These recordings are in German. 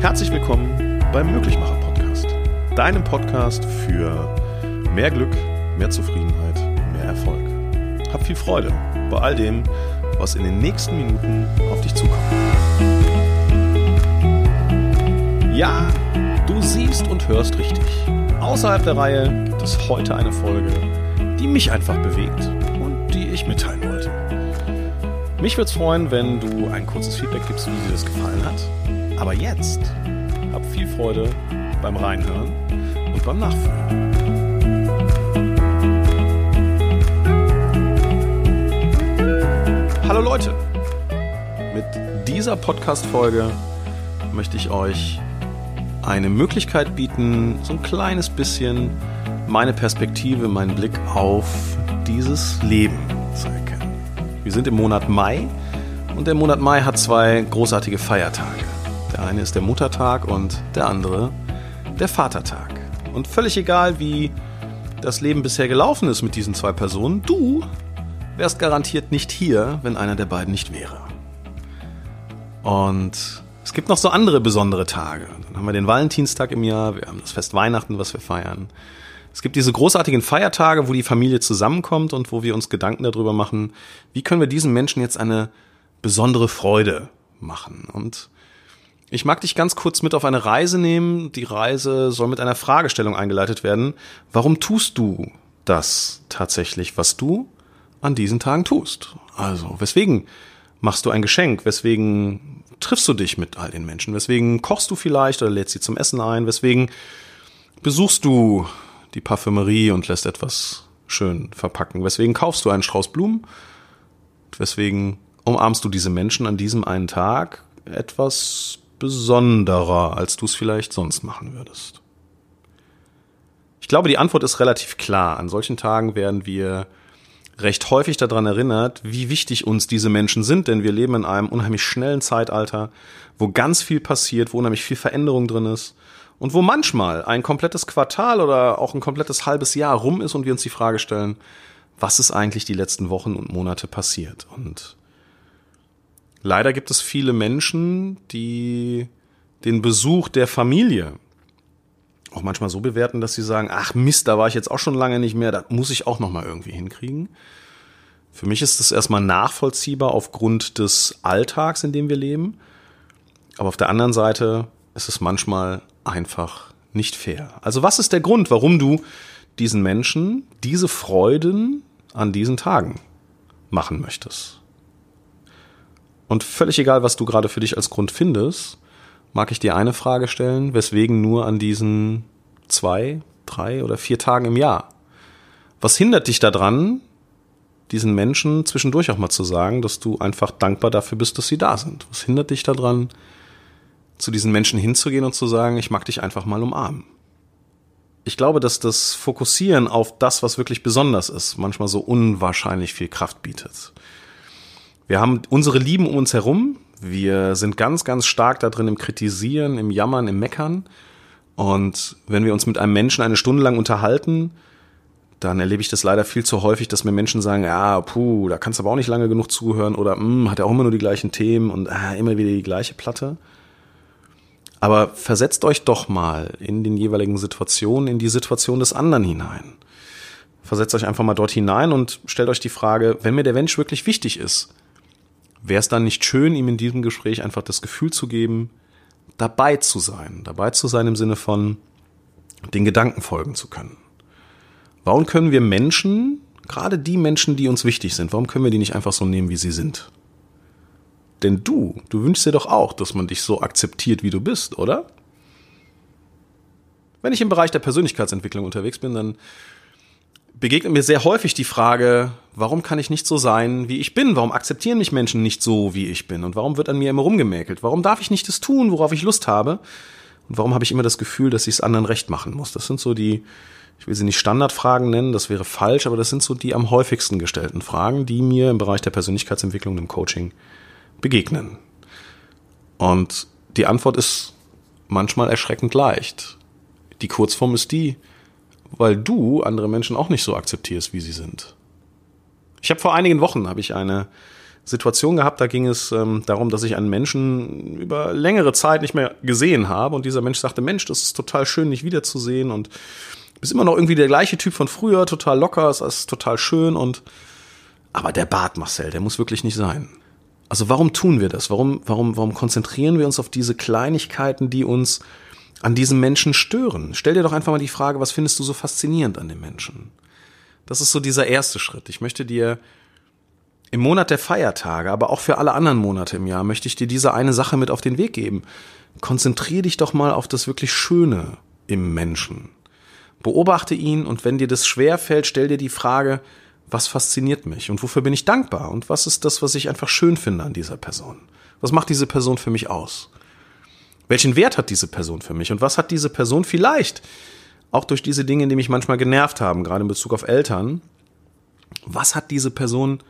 Herzlich willkommen beim Möglichmacher Podcast, deinem Podcast für mehr Glück, mehr Zufriedenheit, mehr Erfolg. Hab viel Freude bei all dem, was in den nächsten Minuten auf dich zukommt. Ja, du siehst und hörst richtig. Außerhalb der Reihe gibt es heute eine Folge, die mich einfach bewegt und die ich mitteilen wollte. Mich würde es freuen, wenn du ein kurzes Feedback gibst, wie dir das gefallen hat. Aber jetzt hab viel Freude beim Reinhören und beim Nachfühlen. Hallo Leute! Mit dieser Podcast-Folge möchte ich euch eine Möglichkeit bieten, so ein kleines bisschen meine Perspektive, meinen Blick auf dieses Leben zu erkennen. Wir sind im Monat Mai und der Monat Mai hat zwei großartige Feiertage. Der eine ist der Muttertag und der andere der Vatertag. Und völlig egal, wie das Leben bisher gelaufen ist mit diesen zwei Personen, du wärst garantiert nicht hier, wenn einer der beiden nicht wäre. Und es gibt noch so andere besondere Tage. Dann haben wir den Valentinstag im Jahr, wir haben das Fest Weihnachten, was wir feiern. Es gibt diese großartigen Feiertage, wo die Familie zusammenkommt und wo wir uns Gedanken darüber machen, wie können wir diesen Menschen jetzt eine besondere Freude machen. Und ich mag dich ganz kurz mit auf eine Reise nehmen. Die Reise soll mit einer Fragestellung eingeleitet werden. Warum tust du das tatsächlich, was du an diesen Tagen tust? Also, weswegen machst du ein Geschenk? Weswegen triffst du dich mit all den Menschen? Weswegen kochst du vielleicht oder lädst sie zum Essen ein? Weswegen besuchst du die Parfümerie und lässt etwas schön verpacken? Weswegen kaufst du einen Strauß Blumen? Weswegen umarmst du diese Menschen an diesem einen Tag etwas besonderer, als du es vielleicht sonst machen würdest? Ich glaube, die Antwort ist relativ klar. An solchen Tagen werden wir recht häufig daran erinnert, wie wichtig uns diese Menschen sind, denn wir leben in einem unheimlich schnellen Zeitalter, wo ganz viel passiert, wo unheimlich viel Veränderung drin ist und wo manchmal ein komplettes Quartal oder auch ein komplettes halbes Jahr rum ist und wir uns die Frage stellen, was ist eigentlich die letzten Wochen und Monate passiert? Und Leider gibt es viele Menschen, die den Besuch der Familie auch manchmal so bewerten, dass sie sagen, ach Mist, da war ich jetzt auch schon lange nicht mehr, da muss ich auch noch mal irgendwie hinkriegen. Für mich ist das erstmal nachvollziehbar aufgrund des Alltags, in dem wir leben. Aber auf der anderen Seite ist es manchmal einfach nicht fair. Also was ist der Grund, warum du diesen Menschen diese Freuden an diesen Tagen machen möchtest? Und völlig egal, was du gerade für dich als Grund findest, mag ich dir eine Frage stellen, weswegen nur an diesen zwei, drei oder vier Tagen im Jahr? Was hindert dich daran, diesen Menschen zwischendurch auch mal zu sagen, dass du einfach dankbar dafür bist, dass sie da sind? Was hindert dich daran, zu diesen Menschen hinzugehen und zu sagen, ich mag dich einfach mal umarmen? Ich glaube, dass das Fokussieren auf das, was wirklich besonders ist, manchmal so unwahrscheinlich viel Kraft bietet. Wir haben unsere Lieben um uns herum. Wir sind ganz, ganz stark da drin im Kritisieren, im Jammern, im Meckern. Und wenn wir uns mit einem Menschen eine Stunde lang unterhalten, dann erlebe ich das leider viel zu häufig, dass mir Menschen sagen, ja, puh, da kannst du aber auch nicht lange genug zuhören oder hm, hat er auch immer nur die gleichen Themen und ah, immer wieder die gleiche Platte. Aber versetzt euch doch mal in den jeweiligen Situationen, in die Situation des anderen hinein. Versetzt euch einfach mal dort hinein und stellt euch die Frage, wenn mir der Mensch wirklich wichtig ist, wäre es dann nicht schön, ihm in diesem Gespräch einfach das Gefühl zu geben, dabei zu sein, dabei zu sein im Sinne von den Gedanken folgen zu können. Warum können wir Menschen, gerade die Menschen, die uns wichtig sind, warum können wir die nicht einfach so nehmen, wie sie sind? Denn du, du wünschst dir doch auch, dass man dich so akzeptiert, wie du bist, oder? Wenn ich im Bereich der Persönlichkeitsentwicklung unterwegs bin, dann begegnet mir sehr häufig die Frage, warum kann ich nicht so sein, wie ich bin? Warum akzeptieren mich Menschen nicht so, wie ich bin? Und warum wird an mir immer rumgemäkelt? Warum darf ich nicht das tun, worauf ich Lust habe? Und warum habe ich immer das Gefühl, dass ich es anderen recht machen muss? Das sind so die, ich will sie nicht Standardfragen nennen, das wäre falsch, aber das sind so die am häufigsten gestellten Fragen, die mir im Bereich der Persönlichkeitsentwicklung im Coaching begegnen. Und die Antwort ist manchmal erschreckend leicht. Die Kurzform ist die, weil du andere Menschen auch nicht so akzeptierst, wie sie sind. Ich habe vor einigen Wochen habe ich eine Situation gehabt, da ging es ähm, darum, dass ich einen Menschen über längere Zeit nicht mehr gesehen habe und dieser Mensch sagte, Mensch, das ist total schön, dich wiederzusehen und bist immer noch irgendwie der gleiche Typ von früher, total locker, es ist total schön und aber der Bart, Marcel, der muss wirklich nicht sein. Also warum tun wir das? Warum, warum, warum konzentrieren wir uns auf diese Kleinigkeiten, die uns an diesem Menschen stören? Stell dir doch einfach mal die Frage, was findest du so faszinierend an dem Menschen? Das ist so dieser erste Schritt. Ich möchte dir im Monat der Feiertage, aber auch für alle anderen Monate im Jahr, möchte ich dir diese eine Sache mit auf den Weg geben. Konzentrier dich doch mal auf das wirklich Schöne im Menschen. Beobachte ihn und wenn dir das schwer fällt, stell dir die Frage, was fasziniert mich und wofür bin ich dankbar und was ist das, was ich einfach schön finde an dieser Person? Was macht diese Person für mich aus? Welchen Wert hat diese Person für mich und was hat diese Person vielleicht auch durch diese Dinge, die mich manchmal genervt haben, gerade in Bezug auf Eltern, was hat diese Person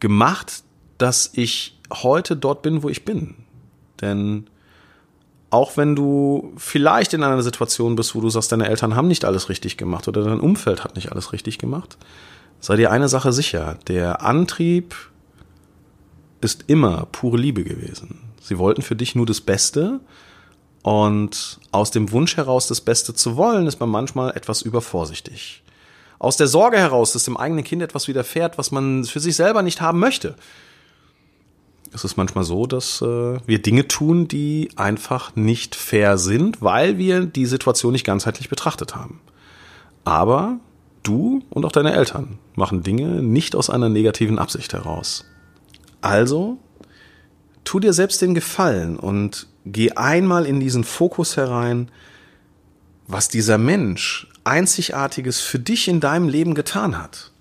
gemacht, dass ich heute dort bin, wo ich bin? Denn auch wenn du vielleicht in einer Situation bist, wo du sagst, deine Eltern haben nicht alles richtig gemacht oder dein Umfeld hat nicht alles richtig gemacht, sei dir eine Sache sicher, der Antrieb ist immer pure Liebe gewesen. Sie wollten für dich nur das Beste und aus dem Wunsch heraus, das Beste zu wollen, ist man manchmal etwas übervorsichtig. Aus der Sorge heraus, dass dem eigenen Kind etwas widerfährt, was man für sich selber nicht haben möchte, es ist manchmal so, dass äh, wir Dinge tun, die einfach nicht fair sind, weil wir die Situation nicht ganzheitlich betrachtet haben. Aber du und auch deine Eltern machen Dinge nicht aus einer negativen Absicht heraus. Also, tu dir selbst den Gefallen und geh einmal in diesen Fokus herein, was dieser Mensch einzigartiges für dich in deinem Leben getan hat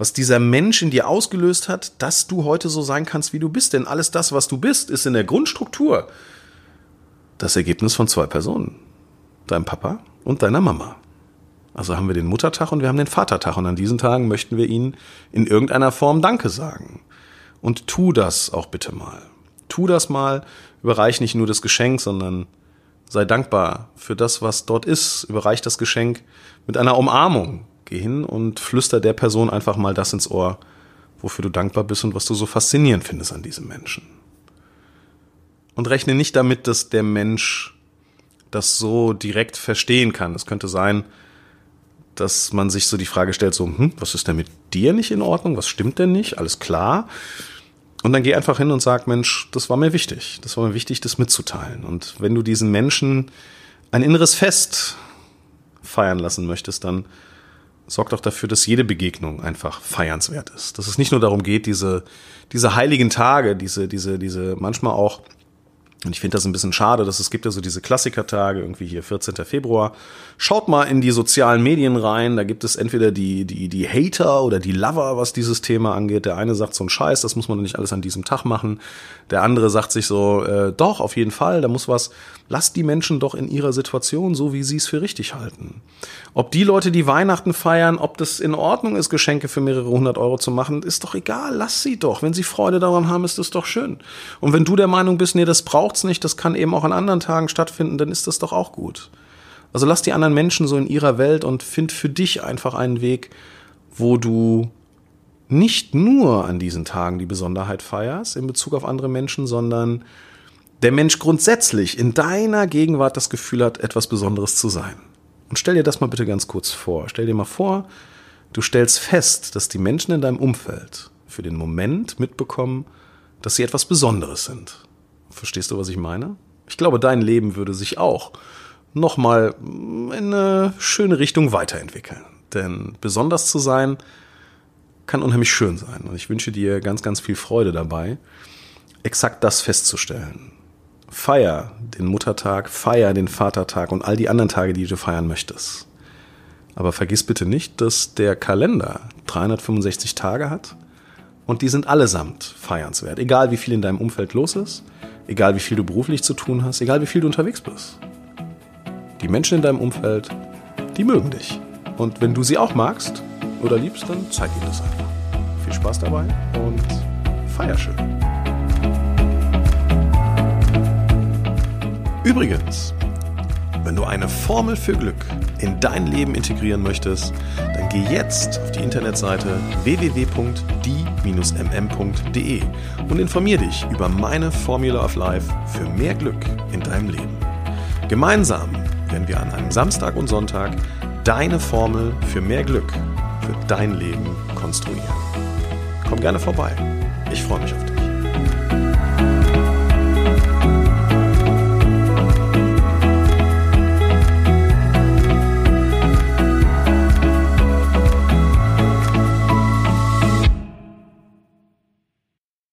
was dieser Mensch in dir ausgelöst hat, dass du heute so sein kannst, wie du bist. Denn alles das, was du bist, ist in der Grundstruktur das Ergebnis von zwei Personen. Deinem Papa und deiner Mama. Also haben wir den Muttertag und wir haben den Vatertag. Und an diesen Tagen möchten wir ihnen in irgendeiner Form Danke sagen. Und tu das auch bitte mal. Tu das mal, überreich nicht nur das Geschenk, sondern sei dankbar für das, was dort ist. Überreich das Geschenk mit einer Umarmung, Geh hin und flüster der Person einfach mal das ins Ohr, wofür du dankbar bist und was du so faszinierend findest an diesem Menschen. Und rechne nicht damit, dass der Mensch das so direkt verstehen kann. Es könnte sein, dass man sich so die Frage stellt, so, hm, was ist denn mit dir nicht in Ordnung? Was stimmt denn nicht? Alles klar. Und dann geh einfach hin und sag, Mensch, das war mir wichtig. Das war mir wichtig, das mitzuteilen. Und wenn du diesen Menschen ein inneres Fest feiern lassen möchtest, dann sorgt auch dafür, dass jede Begegnung einfach feiernswert ist. Dass es nicht nur darum geht, diese, diese heiligen Tage, diese, diese, diese manchmal auch und ich finde das ein bisschen schade, dass es gibt ja so diese Klassikertage, irgendwie hier 14. Februar. Schaut mal in die sozialen Medien rein, da gibt es entweder die, die, die Hater oder die Lover, was dieses Thema angeht. Der eine sagt so ein Scheiß, das muss man nicht alles an diesem Tag machen. Der andere sagt sich so, äh, doch, auf jeden Fall, da muss was. Lasst die Menschen doch in ihrer Situation so, wie sie es für richtig halten. Ob die Leute, die Weihnachten feiern, ob das in Ordnung ist, Geschenke für mehrere hundert Euro zu machen, ist doch egal. Lass sie doch. Wenn sie Freude daran haben, ist das doch schön. Und wenn du der Meinung bist, nee, das braucht braucht's nicht, das kann eben auch an anderen Tagen stattfinden, dann ist das doch auch gut. Also lass die anderen Menschen so in ihrer Welt und find für dich einfach einen Weg, wo du nicht nur an diesen Tagen die Besonderheit feierst in Bezug auf andere Menschen, sondern der Mensch grundsätzlich in deiner Gegenwart das Gefühl hat, etwas Besonderes zu sein. Und stell dir das mal bitte ganz kurz vor. Stell dir mal vor, du stellst fest, dass die Menschen in deinem Umfeld für den Moment mitbekommen, dass sie etwas Besonderes sind. Verstehst du, was ich meine? Ich glaube, dein Leben würde sich auch nochmal in eine schöne Richtung weiterentwickeln. Denn besonders zu sein kann unheimlich schön sein. Und ich wünsche dir ganz, ganz viel Freude dabei, exakt das festzustellen. Feier den Muttertag, feier den Vatertag und all die anderen Tage, die du feiern möchtest. Aber vergiss bitte nicht, dass der Kalender 365 Tage hat und die sind allesamt feiernswert. Egal wie viel in deinem Umfeld los ist, Egal wie viel du beruflich zu tun hast, egal wie viel du unterwegs bist. Die Menschen in deinem Umfeld, die mögen dich. Und wenn du sie auch magst oder liebst, dann zeig ihnen das einfach. Viel Spaß dabei und feier schön. Übrigens, Wenn du eine Formel für Glück in dein Leben integrieren möchtest, dann geh jetzt auf die Internetseite www.die-mm.de und informier dich über meine Formula of Life für mehr Glück in deinem Leben. Gemeinsam werden wir an einem Samstag und Sonntag deine Formel für mehr Glück für dein Leben konstruieren. Komm gerne vorbei. Ich freue mich auf dich.